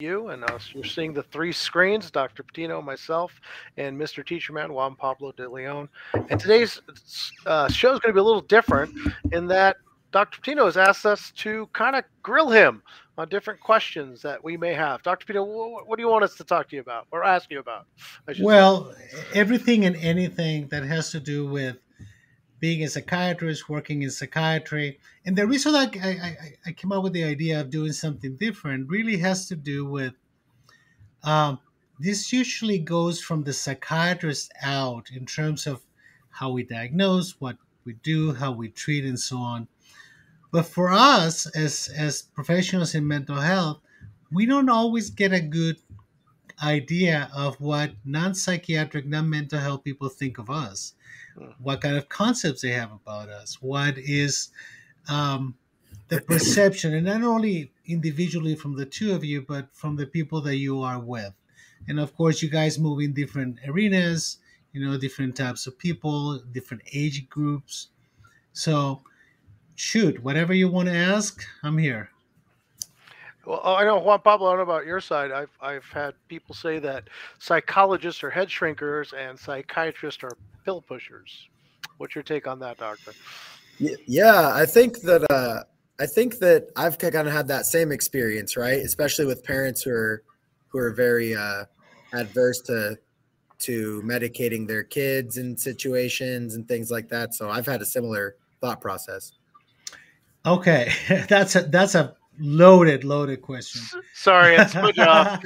you, and uh, you're seeing the three screens: Dr. Patino, myself, and Mr. Teacher Man Juan Pablo de Leon. And today's uh, show is going to be a little different in that Dr. Patino has asked us to kind of grill him on different questions that we may have. Dr. Patino, what, what, do you want us to talk to you about or ask you about? Well, say. everything and anything that has to do with being a psychiatrist, working in psychiatry. And the reason I, I, I came up with the idea of doing something different really has to do with um, this usually goes from the psychiatrist out in terms of how we diagnose, what we do, how we treat, and so on. But for us, as, as professionals in mental health, we don't always get a good idea of what non psychiatric, non mental health people think of us what kind of concepts they have about us, what is um, the perception, and not only individually from the two of you, but from the people that you are with. And of course, you guys move in different arenas, you know, different types of people, different age groups. So, shoot, whatever you want to ask, I'm here. Well, I know Juan Pablo. I don't know about your side. I've I've had people say that psychologists are head shrinkers and psychiatrists are pill pushers. What's your take on that, doctor? Yeah, I think that uh, I think that I've kind of had that same experience, right? Especially with parents who are who are very uh, adverse to to medicating their kids in situations and things like that. So I've had a similar thought process. Okay, that's a that's a loaded loaded question. Sorry it's my job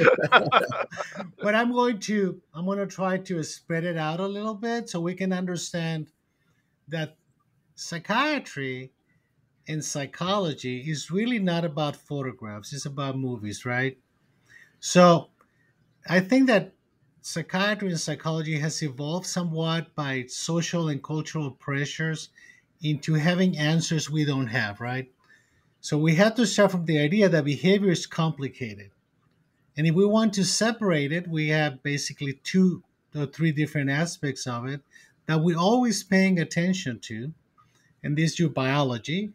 but i'm going to i'm going to try to spread it out a little bit so we can understand that psychiatry and psychology is really not about photographs it's about movies right? So i think that psychiatry and psychology has evolved somewhat by social and cultural pressures into having answers we don't have right so we have to start from the idea that behavior is complicated. And if we want to separate it, we have basically two or three different aspects of it that we're always paying attention to. And these your biology,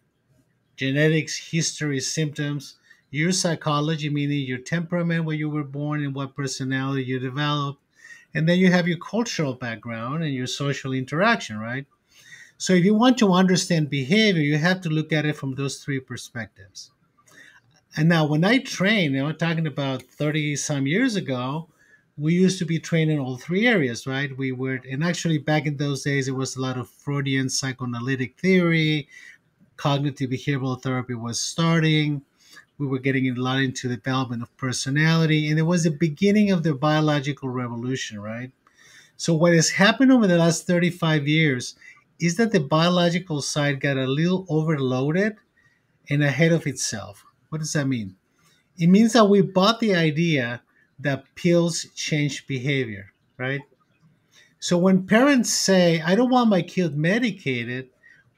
genetics, history, symptoms, your psychology, meaning your temperament, where you were born and what personality you developed. And then you have your cultural background and your social interaction, right? So if you want to understand behavior, you have to look at it from those three perspectives. And now when I train, you know, talking about 30 some years ago, we used to be trained in all three areas, right? We were, and actually back in those days, it was a lot of Freudian psychoanalytic theory, cognitive behavioral therapy was starting. We were getting a lot into the development of personality, and it was the beginning of the biological revolution, right? So, what has happened over the last 35 years is that the biological side got a little overloaded and ahead of itself. What does that mean? It means that we bought the idea that pills change behavior, right? So when parents say, I don't want my kid medicated,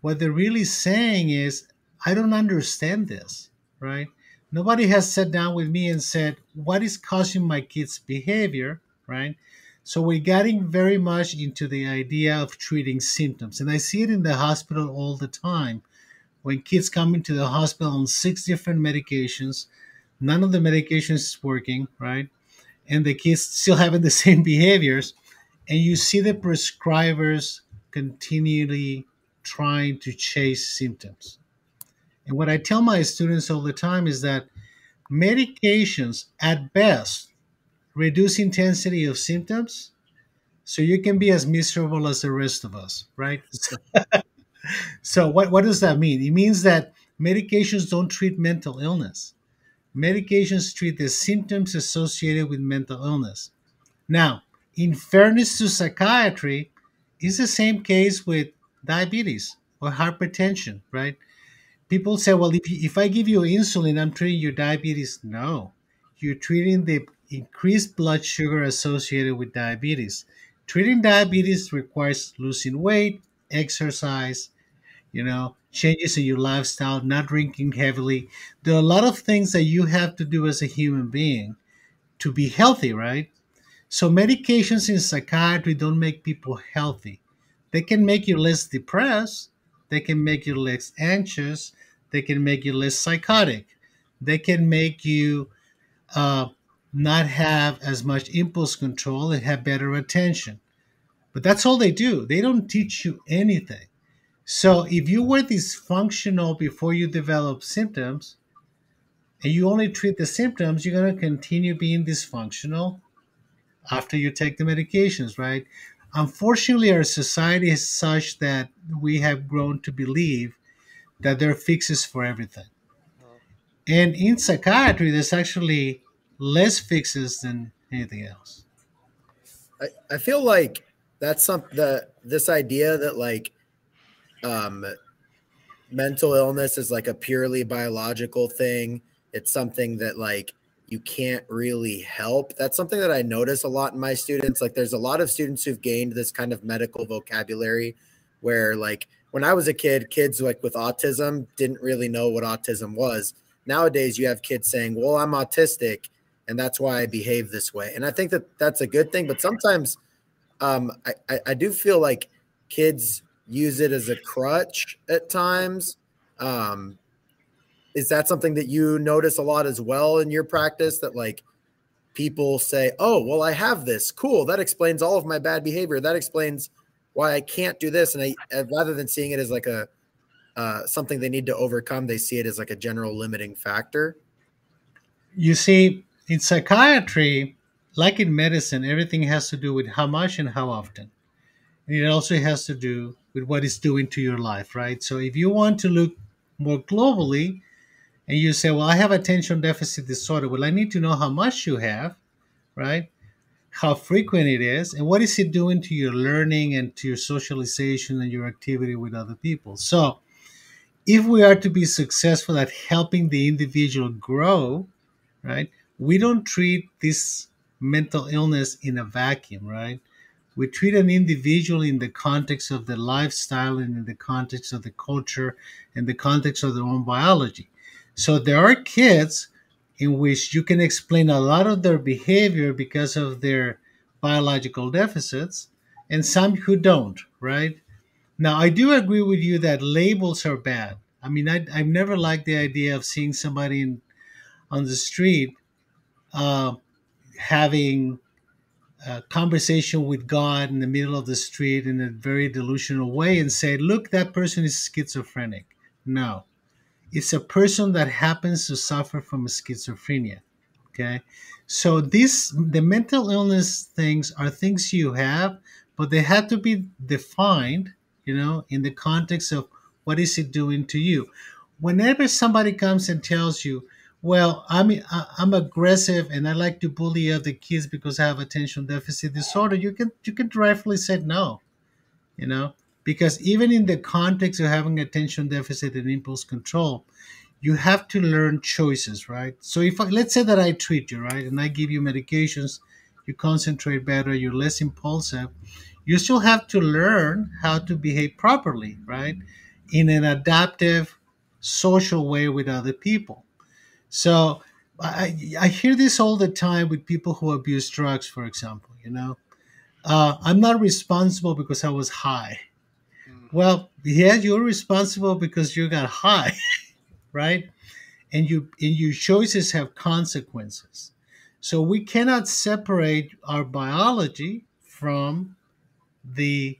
what they're really saying is, I don't understand this, right? Nobody has sat down with me and said, What is causing my kid's behavior, right? So we're getting very much into the idea of treating symptoms. And I see it in the hospital all the time. When kids come into the hospital on six different medications, none of the medications is working, right? And the kids still having the same behaviors. And you see the prescribers continually trying to chase symptoms. And what I tell my students all the time is that medications at best reduce intensity of symptoms so you can be as miserable as the rest of us, right? so what, what does that mean? It means that medications don't treat mental illness. Medications treat the symptoms associated with mental illness. Now, in fairness to psychiatry, it's the same case with diabetes or hypertension, right? People say, well, if, if I give you insulin, I'm treating your diabetes. No, you're treating the increased blood sugar associated with diabetes. Treating diabetes requires losing weight, exercise, you know, changes in your lifestyle, not drinking heavily. There are a lot of things that you have to do as a human being to be healthy, right? So medications in psychiatry don't make people healthy. They can make you less depressed, they can make you less anxious, they can make you less psychotic, they can make you uh, not have as much impulse control and have better attention. But that's all they do. They don't teach you anything. So if you were dysfunctional before you develop symptoms and you only treat the symptoms, you're going to continue being dysfunctional after you take the medications, right? Unfortunately, our society is such that we have grown to believe that there are fixes for everything. Uh-huh. And in psychiatry, there's actually less fixes than anything else. I, I feel like that's something that this idea that like um mental illness is like a purely biological thing. It's something that like you can't really help. That's something that I notice a lot in my students. Like there's a lot of students who've gained this kind of medical vocabulary where like when I was a kid, kids like with autism didn't really know what autism was. Nowadays you have kids saying, "Well, I'm autistic and that's why I behave this way." And I think that that's a good thing, but sometimes um I I, I do feel like kids use it as a crutch at times. Um is that something that you notice a lot as well in your practice that like people say oh well i have this. Cool. That explains all of my bad behavior. That explains why i can't do this. And i rather than seeing it as like a uh, something they need to overcome they see it as like a general limiting factor. You see in psychiatry like in medicine everything has to do with how much and how often and it also has to do with what it's doing to your life right so if you want to look more globally and you say, Well, I have attention deficit disorder. Well, I need to know how much you have, right? How frequent it is, and what is it doing to your learning and to your socialization and your activity with other people. So, if we are to be successful at helping the individual grow, right, we don't treat this mental illness in a vacuum, right? We treat an individual in the context of the lifestyle and in the context of the culture and the context of their own biology. So there are kids in which you can explain a lot of their behavior because of their biological deficits, and some who don't, right? Now, I do agree with you that labels are bad. I mean, I, I've never liked the idea of seeing somebody in, on the street uh, having a conversation with God in the middle of the street in a very delusional way and say, look, that person is schizophrenic. No it's a person that happens to suffer from schizophrenia. Okay. So these the mental illness things are things you have, but they have to be defined, you know, in the context of what is it doing to you. Whenever somebody comes and tells you, well, I'm I'm aggressive and I like to bully other kids because I have attention deficit disorder, you can you can rightfully say no, you know, because even in the context of having attention deficit and impulse control you have to learn choices right? So if I, let's say that i treat you right and i give you medications you concentrate better you're less impulsive you still have to learn how to behave properly right in an adaptive social way with other people so I, I hear this all the time with people who abuse drugs for example you know uh, i'm not responsible because i was high well, yeah, you're responsible because you got high, right? And you and your choices have consequences. So we cannot separate our biology from the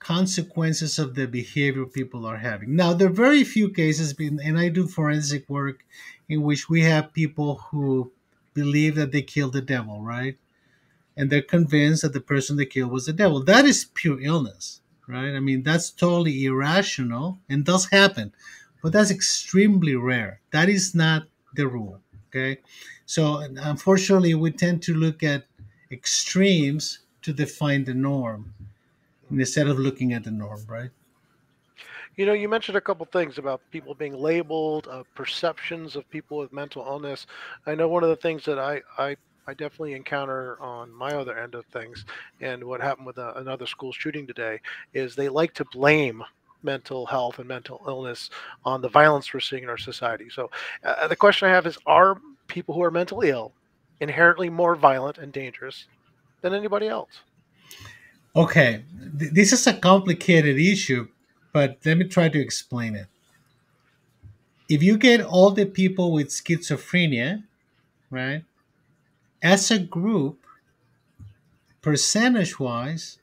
consequences of the behavior people are having. Now, there are very few cases, and I do forensic work in which we have people who believe that they killed the devil, right? And they're convinced that the person they killed was the devil. That is pure illness right? I mean, that's totally irrational and does happen, but that's extremely rare. That is not the rule, okay? So, unfortunately, we tend to look at extremes to define the norm instead of looking at the norm, right? You know, you mentioned a couple things about people being labeled, uh, perceptions of people with mental illness. I know one of the things that I, I I definitely encounter on my other end of things, and what happened with a, uh, another school shooting today is they like to blame mental health and mental illness on the violence we're seeing in our society. So uh, the question I have is: Are people who are mentally ill inherently more violent and dangerous than anybody else? Okay, this is a complicated issue, but let me try to explain it. If you get all the people with schizophrenia, right, as a group, percentage wise,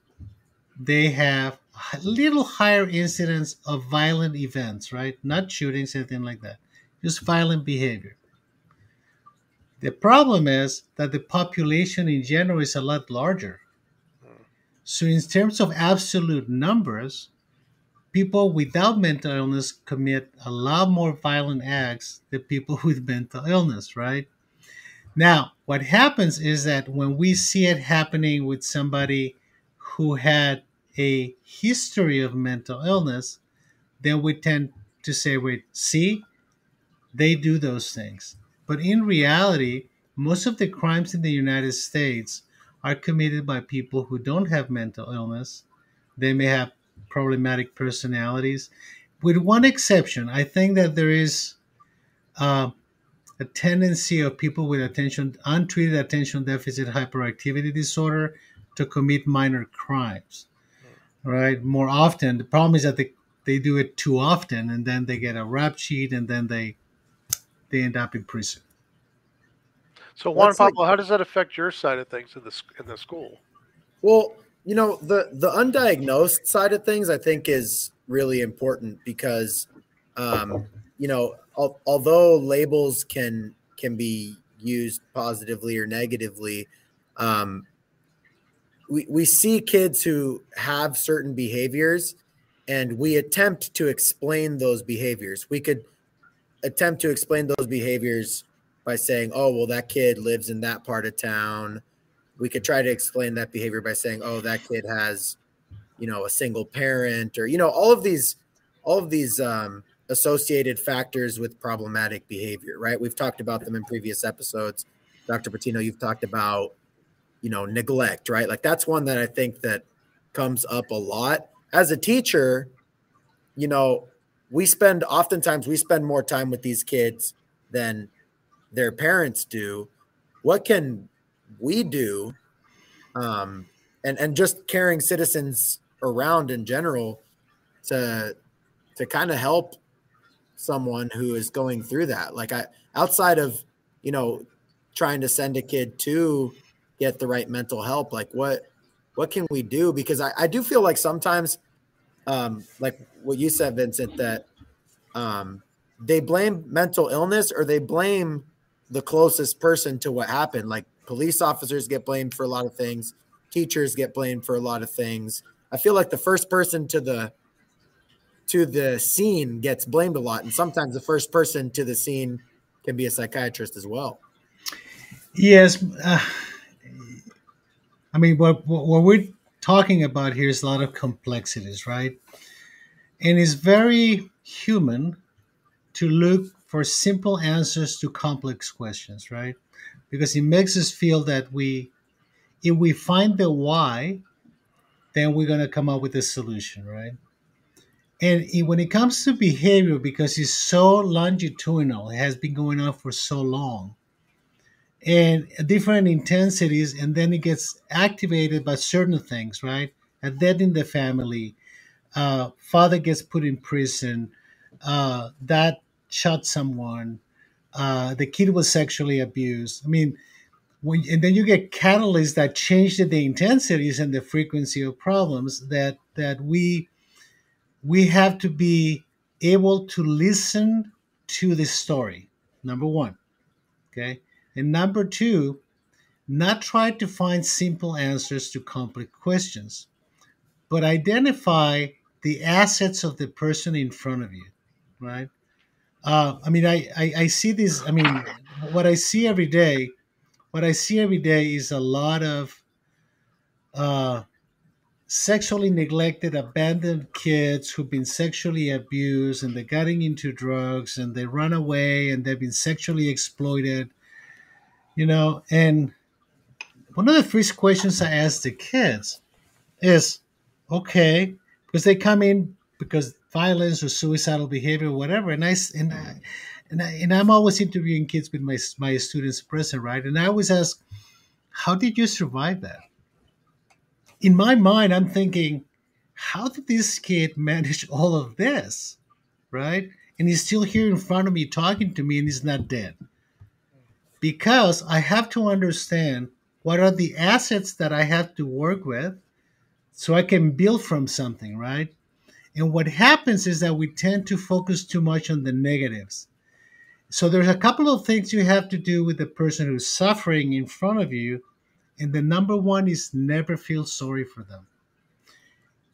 they have a little higher incidence of violent events, right? Not shootings, anything like that, just violent behavior. The problem is that the population in general is a lot larger. So, in terms of absolute numbers, people without mental illness commit a lot more violent acts than people with mental illness, right? Now, what happens is that when we see it happening with somebody who had a history of mental illness, then we tend to say, wait, see, they do those things. But in reality, most of the crimes in the United States are committed by people who don't have mental illness. They may have problematic personalities. With one exception, I think that there is uh, a tendency of people with attention untreated attention deficit hyperactivity disorder to commit minor crimes right more often the problem is that they, they do it too often and then they get a rap sheet and then they they end up in prison so juan pablo like, how does that affect your side of things in the, in the school? Well you know the the undiagnosed side of things i think is really important because um, you know al- although labels can can be used positively or negatively um, we, we see kids who have certain behaviors and we attempt to explain those behaviors. We could attempt to explain those behaviors by saying oh well that kid lives in that part of town we could try to explain that behavior by saying oh that kid has you know a single parent or you know all of these all of these um, associated factors with problematic behavior, right? We've talked about them in previous episodes. Dr. Patino, you've talked about, you know, neglect, right? Like that's one that I think that comes up a lot. As a teacher, you know, we spend oftentimes we spend more time with these kids than their parents do. What can we do? Um, and and just caring citizens around in general to to kind of help someone who is going through that. Like I outside of, you know, trying to send a kid to get the right mental help, like what what can we do? Because I, I do feel like sometimes um like what you said, Vincent, that um they blame mental illness or they blame the closest person to what happened. Like police officers get blamed for a lot of things, teachers get blamed for a lot of things. I feel like the first person to the to the scene gets blamed a lot, and sometimes the first person to the scene can be a psychiatrist as well. Yes, uh, I mean what what we're talking about here is a lot of complexities, right? And it's very human to look for simple answers to complex questions, right? Because it makes us feel that we, if we find the why, then we're going to come up with a solution, right? And when it comes to behavior, because it's so longitudinal, it has been going on for so long, and different intensities, and then it gets activated by certain things, right? A death in the family, uh, father gets put in prison, uh, that shot someone, uh, the kid was sexually abused. I mean, when, and then you get catalysts that change the, the intensities and the frequency of problems that that we we have to be able to listen to the story, number one. Okay. And number two, not try to find simple answers to complex questions, but identify the assets of the person in front of you, right? Uh, I mean, I, I, I see this. I mean, what I see every day, what I see every day is a lot of uh, sexually neglected, abandoned kids who've been sexually abused and they're getting into drugs and they run away and they've been sexually exploited, you know. And one of the first questions I ask the kids is, okay, because they come in because violence or suicidal behavior or whatever, and I and I, and, I, and I'm always interviewing kids with my my students present, right? And I always ask, how did you survive that? in my mind, I'm thinking, how did this kid manage all of this? Right? And he's still here in front of me talking to me and he's not dead. because I have to understand what are the assets that I have to work with so I can build from something, right? And what happens is that we tend to focus too much on the negatives. So there's a couple of things you have to do with the person who's suffering in front of you. And the number one is never feel sorry for them.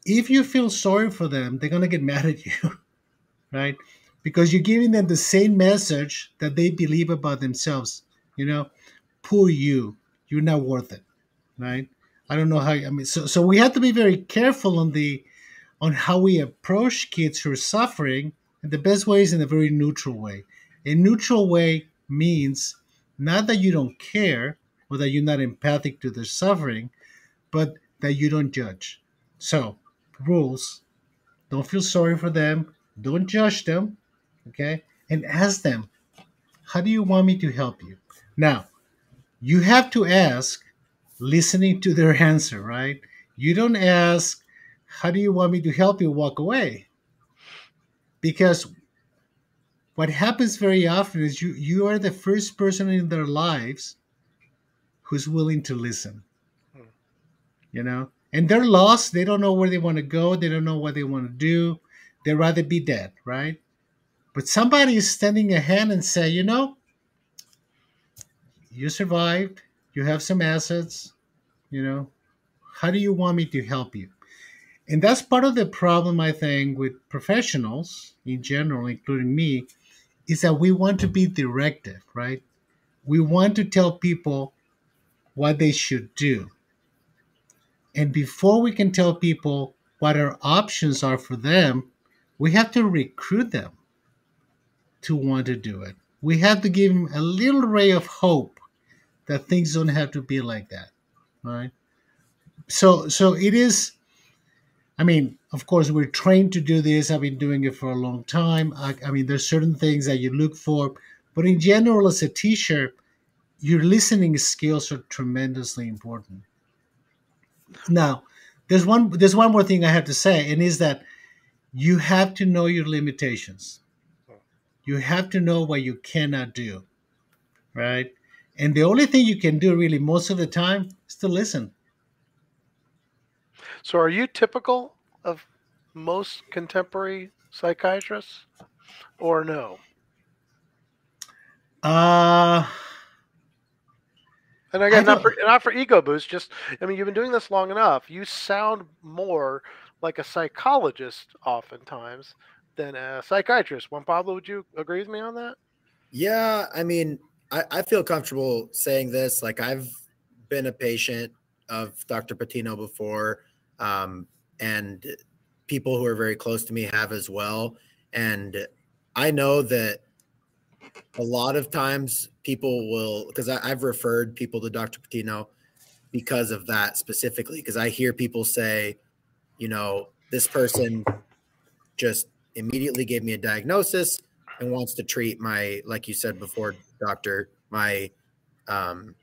If you feel sorry for them, they're going to get mad at you, right? Because you're giving them the same message that they believe about themselves. You know, poor you, you're not worth it, right? I don't know how. I mean, so so we have to be very careful on the on how we approach kids who are suffering. And the best way is in a very neutral way. A neutral way means not that you don't care or that you're not empathic to their suffering, but that you don't judge. So, rules don't feel sorry for them, don't judge them, okay? And ask them, how do you want me to help you? Now, you have to ask listening to their answer, right? You don't ask, How do you want me to help you walk away? Because what happens very often is you, you are the first person in their lives who's willing to listen. You know? And they're lost. They don't know where they want to go. They don't know what they want to do. They'd rather be dead, right? But somebody is standing a hand and say, you know, you survived. You have some assets you know how do you want me to help you and that's part of the problem i think with professionals in general including me is that we want to be directive right we want to tell people what they should do and before we can tell people what our options are for them we have to recruit them to want to do it we have to give them a little ray of hope that things don't have to be like that right? So so it is. I mean, of course, we're trained to do this. I've been doing it for a long time. I, I mean, there's certain things that you look for, but in general, as a teacher, your listening skills are tremendously important. Now, there's one there's one more thing I have to say, and is that you have to know your limitations. You have to know what you cannot do, right? And the only thing you can do really most of the time is to listen. So are you typical of most contemporary psychiatrists or no? Uh and again, not for, not for ego boost. Just, I mean, you've been doing this long enough. You sound more like a psychologist oftentimes than a psychiatrist. Juan Pablo, would you agree with me on that? Yeah, I mean, I, I feel comfortable saying this. Like I've been a patient of Dr. Patino before, um, and people who are very close to me have as well. And I know that a lot of times people will, because I've referred people to Dr. Patino because of that specifically, because I hear people say, you know, this person just immediately gave me a diagnosis and wants to treat my, like you said before, doctor, my um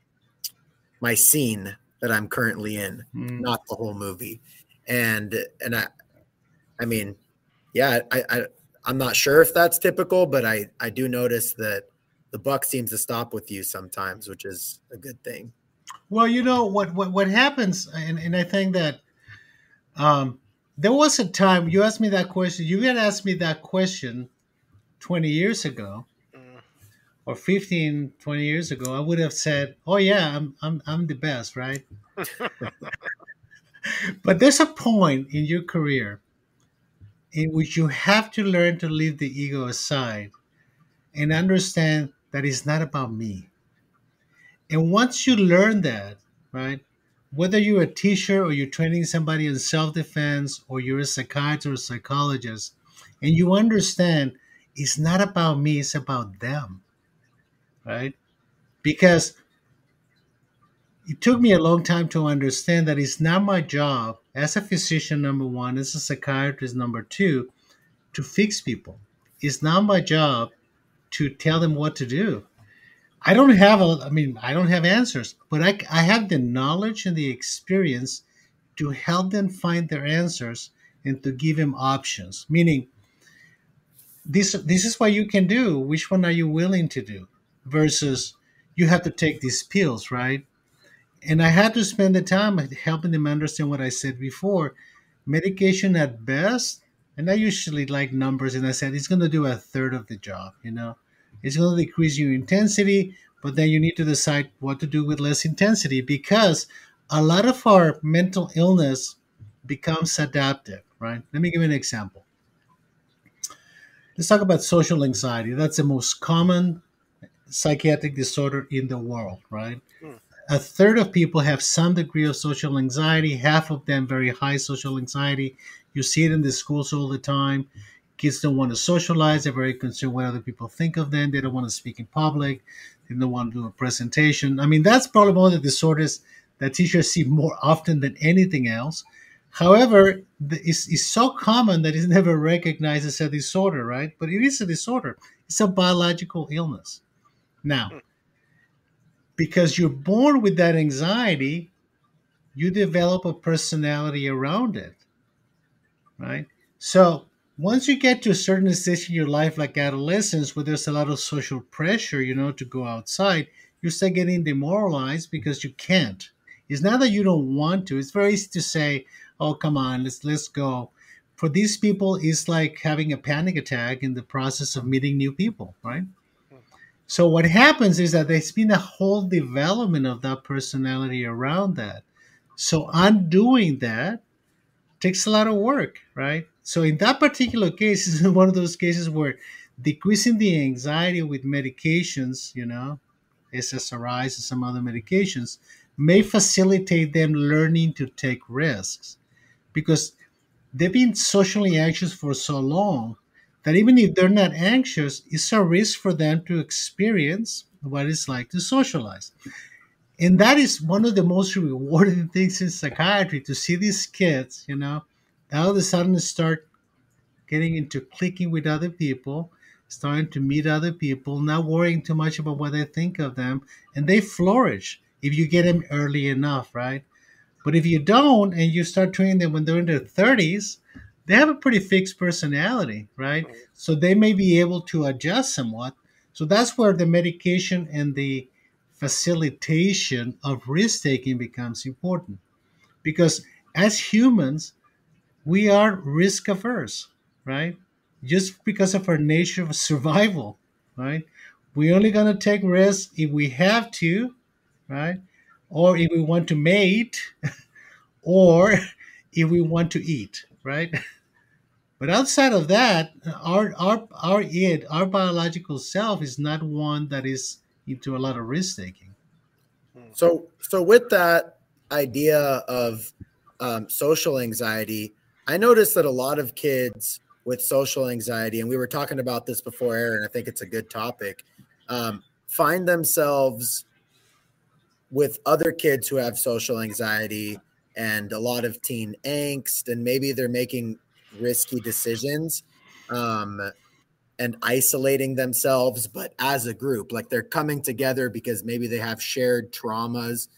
my scene that I'm currently in, mm. not the whole movie. And and I I mean, yeah, I, I I'm not sure if that's typical, but I I do notice that the buck seems to stop with you sometimes, which is a good thing. Well, you know what what what happens, and, and I think that um, there was a time you asked me that question. You had asked me that question twenty years ago, or 15 20 years ago i would have said oh yeah i'm i'm, I'm the best right? But there's a point in your career in which you have to learn to leave the ego aside and understand that it's not about me. And once you learn that right whether you're a teacher or you're training somebody in self-defense or you're a psychiatrist or psychologist and you understand it's not about me it's about them right? Because it took me a long time to understand that it's not my job as a physician, number one, as a psychiatrist, number two, to fix people. It's not my job to tell them what to do. I don't have a, I mean, I don't have answers, but I, I have the knowledge and the experience to help them find their answers and to give them options. Meaning, this this is what you can do. Which one are you willing to do? Versus you have to take these pills, right? And I had to spend the time helping them understand what I said before. Medication at best, and I usually like numbers, and I said it's going to do a third of the job, you know? It's going to decrease your intensity, but then you need to decide what to do with less intensity because a lot of our mental illness becomes adaptive, right? Let me give you an example. Let's talk about social anxiety. That's the most common psychiatric disorder in the world, right? Hmm. A third of people have some degree of social anxiety, half of them very high social anxiety. You see it in the schools all the time. Kids don't want to socialize, they're very concerned what other people think of them, they don't want to speak in public, they don't want to do a presentation. I mean, that's probably one of the disorders that teachers see more often than anything else. However, it's, it's so common that it's never recognized as a disorder, right? But it is a disorder. It's a biological illness. Now, because you're born with that anxiety, you develop a personality around it, right? So once you get to a certain stage in your life, like adolescence, where there's a lot of social pressure, you know, to go outside, you start getting demoralized because you can't. It's not that you don't want to. It's very easy to say, oh come on let's let's go for these people it's like having a panic attack in the process of meeting new people right so what happens is that there's been a whole development of that personality around that. So undoing that takes a lot of work right? So in that particular case is one of those cases where decreasing the anxiety with medications you know ssris and some other medications may facilitate them learning to take risks because they've been socially anxious for so long that even if they're not anxious, it's a risk for them to experience what it's like to socialize. And that is one of the most rewarding things in psychiatry to see these kids, you know, all of a sudden start getting into clicking with other people, starting to meet other people, not worrying too much about what they think of them, and they flourish if you get them early enough, right? But if you don't and you start training them when they're in their 30s, they have a pretty fixed personality, right? Mm-hmm. So they may be able to adjust somewhat. So that's where the medication and the facilitation of risk taking becomes important. Because as humans, we are risk averse, right? Just because of our nature of survival, right? We're only going to take risks if we have to, right? or if we want to mate, or if we want to eat, right? But outside of that, our our our id, our biological self, is not one that is into a lot of risk taking. So, so with that idea of um, social anxiety, I noticed that a lot of kids with social anxiety, and we were talking about this before, Aaron. I think it's a good topic. Um, find themselves with other kids who have social anxiety and a lot of teen angst, and maybe they're making risky decisions um, and isolating themselves, but as a group, like they're coming together because maybe they have shared traumas.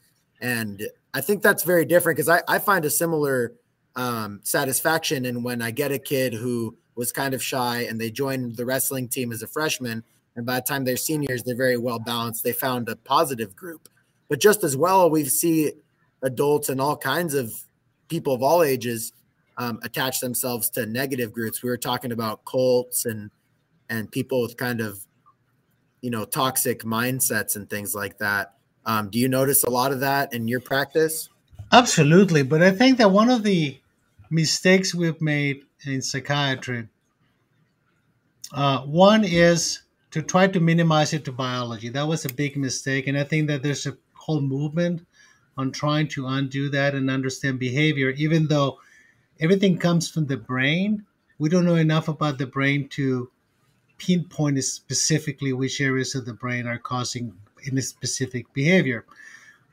And I think that's very different because I, I find a similar um, satisfaction in when I get a kid who was kind of shy and they joined the wrestling team as a freshman. And by the time they're seniors, they're very well balanced. They found a positive group. But just as well, we see adults and all kinds of people of all ages um, attach themselves to negative groups. We were talking about cults and and people with kind of you know toxic mindsets and things like that. Um, do you notice a lot of that in your practice? Absolutely, but I think that one of the mistakes we've made in psychiatry, uh, one is to try to minimize it to biology. That was a big mistake, and I think that there's a whole movement on trying to undo that and understand behavior, even though everything comes from the brain. We don't know enough about the brain to pinpoint specifically which areas of the brain are causing any specific behavior.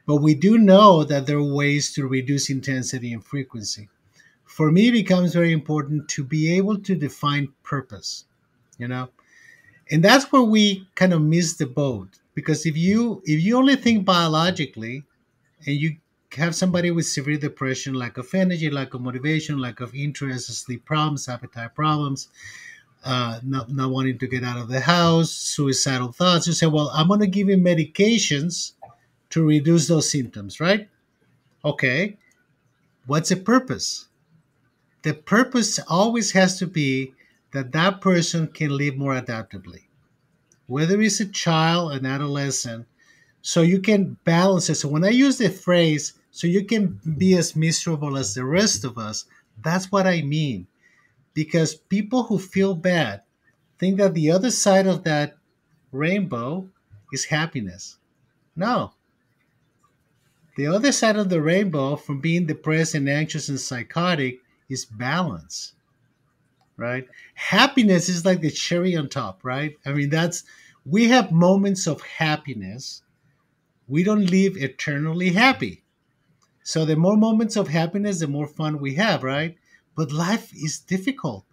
But we do know that there are ways to reduce intensity and frequency. For me, it becomes very important to be able to define purpose, you know? And that's where we kind of miss the boat because if you if you only think biologically and you have somebody with severe depression lack of energy lack of motivation lack of interest sleep problems appetite problems uh, not, not wanting to get out of the house, suicidal thoughts. You say, well, I'm going to give you medications to reduce those symptoms, right? Okay. What's the purpose? The purpose always has to be that that person can live more adaptively, whether it's a child, an adolescent. So you can balance it. So when I use the phrase, so you can be as miserable as the rest of us, that's what I mean because people who feel bad think that the other side of that rainbow is happiness. No. The other side of the rainbow from being depressed and anxious and psychotic is balance. Right? Happiness is like the cherry on top, right? I mean, that's we have moments of happiness. We don't live eternally happy. So the more moments of happiness, the more fun we have, right? But life is difficult.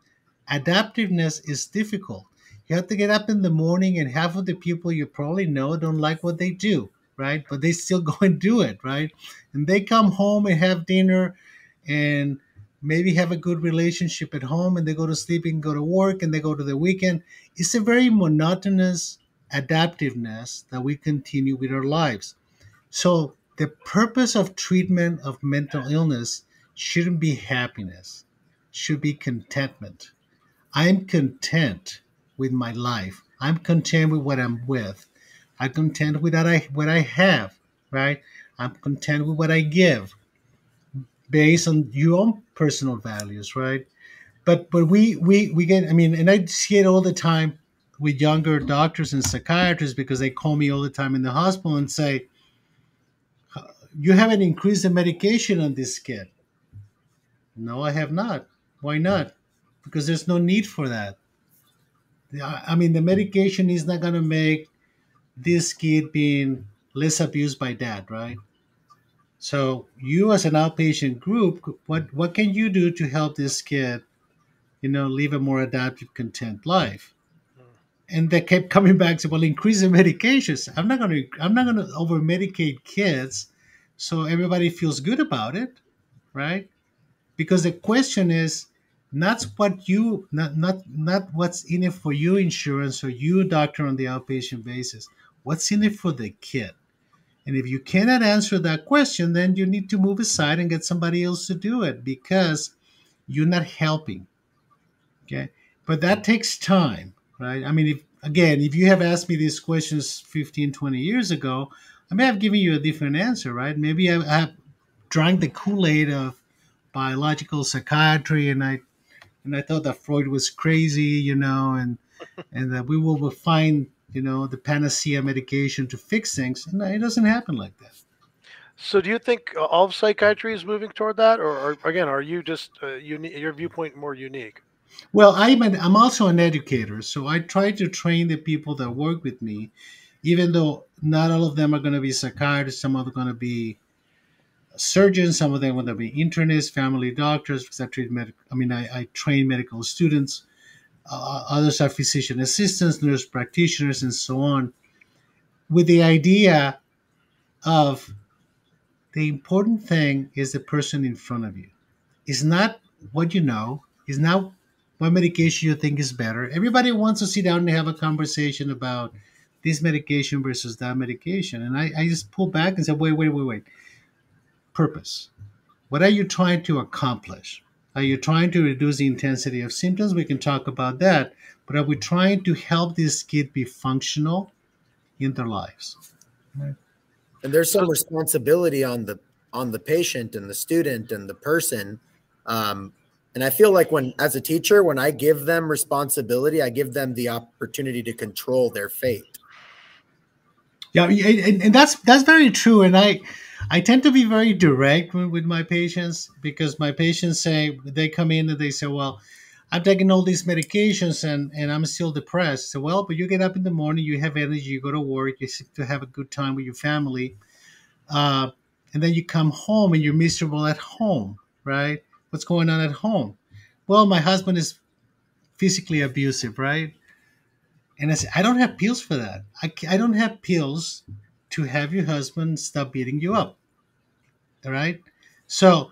Adaptiveness is difficult. You have to get up in the morning, and half of the people you probably know don't like what they do, right? But they still go and do it, right? And they come home and have dinner and maybe have a good relationship at home and they go to sleep and go to work and they go to the weekend. It's a very monotonous adaptiveness that we continue with our lives. So, the purpose of treatment of mental illness shouldn't be happiness should be contentment. I'm content with my life. I'm content with what I'm with. I'm content with what I what I have, right? I'm content with what I give based on your own personal values, right? But but we we we get I mean, and I see it all the time with younger doctors and psychiatrists because they call me all the time in the hospital and say, You haven't increased the medication on this kid. No, I have not. Why not? Because there's no need for that. I mean, the medication is not going to make this kid being less abused by dad, right? So you as an outpatient group, what what can you do to help this kid, you know, live a more adaptive, content life? And they kept coming back to well, increase the medications. I'm not gonna I'm not gonna over medicate kids, so everybody feels good about it, right? because the question is not what you not not not what's in it for you insurance or you doctor on the outpatient basis. What's in it for the kid? And if you cannot answer that question then you need to move aside and get somebody else to do it because you're not helping okay? But that takes time right? I mean if again if you have asked me these questions 15 20 years ago i may have given you a different answer right maybe i have drank the kool-aid of biological psychiatry, and I and I thought that Freud was crazy, you know, and and that we will find you know the panacea medication to fix things, and it doesn't happen like that. So, do you think all of psychiatry is moving toward that, or, or again, are you just uh, uni- your viewpoint more unique? Well, I'm an, I'm also an educator, so I try to train the people that work with me, even though not all of them are going to be psychiatrists. Some of them are going to be surgeons, some of them are going to be internists, family doctors, because I treat medical. I mean, I, I train medical students. Uh, others are physician assistants, nurse practitioners, and so on, with the idea of the important thing is the person in front of you. It's not what you know. It's not what medication you think is better. Everybody wants to sit down and have a conversation about this medication versus that medication. And I, I just pull back and say, wait, wait, wait, wait purpose? What are you trying to accomplish? Are you trying to reduce the intensity of symptoms? We can talk about that. But are we trying to help this kid be functional in their lives? And there's some responsibility on the on the patient and the student and the person. Um, and I feel like when, as a teacher, when I give them responsibility, I give them the opportunity to control their fate. Yeah, and, and that's that's very true. And I I tend to be very direct with, my patients because my patients say they come in and they say, "Well, I'm taking all these medications and, and I'm still depressed." So, well, but you get up in the morning, you have energy, you go to work, you seem to have a good time with your family, uh, and then you come home and you're miserable at home, right? What's going on at home? Well, my husband is physically abusive, right? And I said, I don't have pills for that. I, I don't have pills to have your husband stop beating you up. All right. So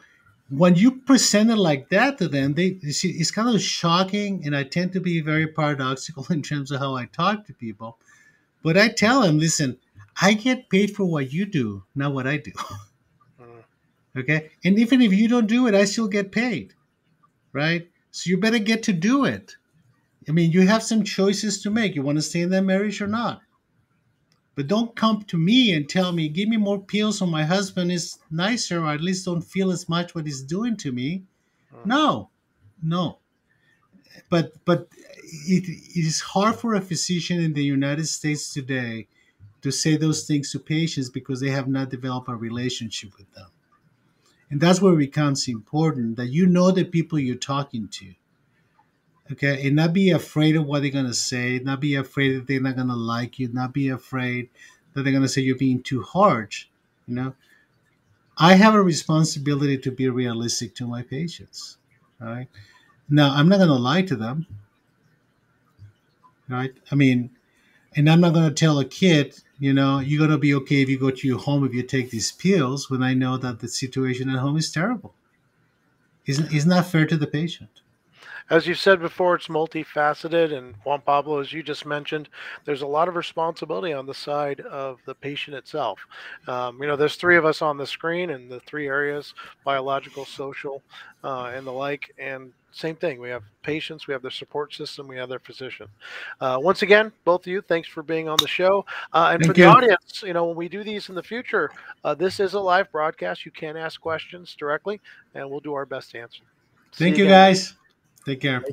when you present it like that to them, they see it's kind of shocking, and I tend to be very paradoxical in terms of how I talk to people. But I tell them, listen, I get paid for what you do, not what I do. Mm. okay, and even if you don't do it, I still get paid, right? So you better get to do it. I mean, you have some choices to make. You want to stay in that marriage or not? But don't come to me and tell me, give me more pills so my husband is nicer or at least don't feel as much what he's doing to me. Mm. No, no. But but it, it is hard for a physician in the United States today to say those things to patients because they have not developed a relationship with them. And that's where it becomes important that you know the people you're talking to okay? And not be afraid of what they're going to say not be afraid that they're not going to like you not be afraid that they're going to say you're being too harsh you know? I have a responsibility to be realistic to my patients right now i'm not going to lie to them right? I mean and i'm not going to tell a kid you know you're going to be okay if you go to your home if you take these pills when i know that the situation at home is terrible. It's not that fair to the patient as you've said before, it's multifaceted, and Juan Pablo, as you just mentioned, there's a lot of responsibility on the side of the patient itself. Um, you know, there's three of us on the screen in the three areas: biological, social, uh, and the like. And same thing. We have patients, we have their support system, we have their physician. Uh, once again, both of you, thanks for being on the show. Uh, and Thank for you. the audience, you know, when we do these in the future, uh, this is a live broadcast. You can ask questions directly, and we'll do our best to answer. See thank you again. guys take care.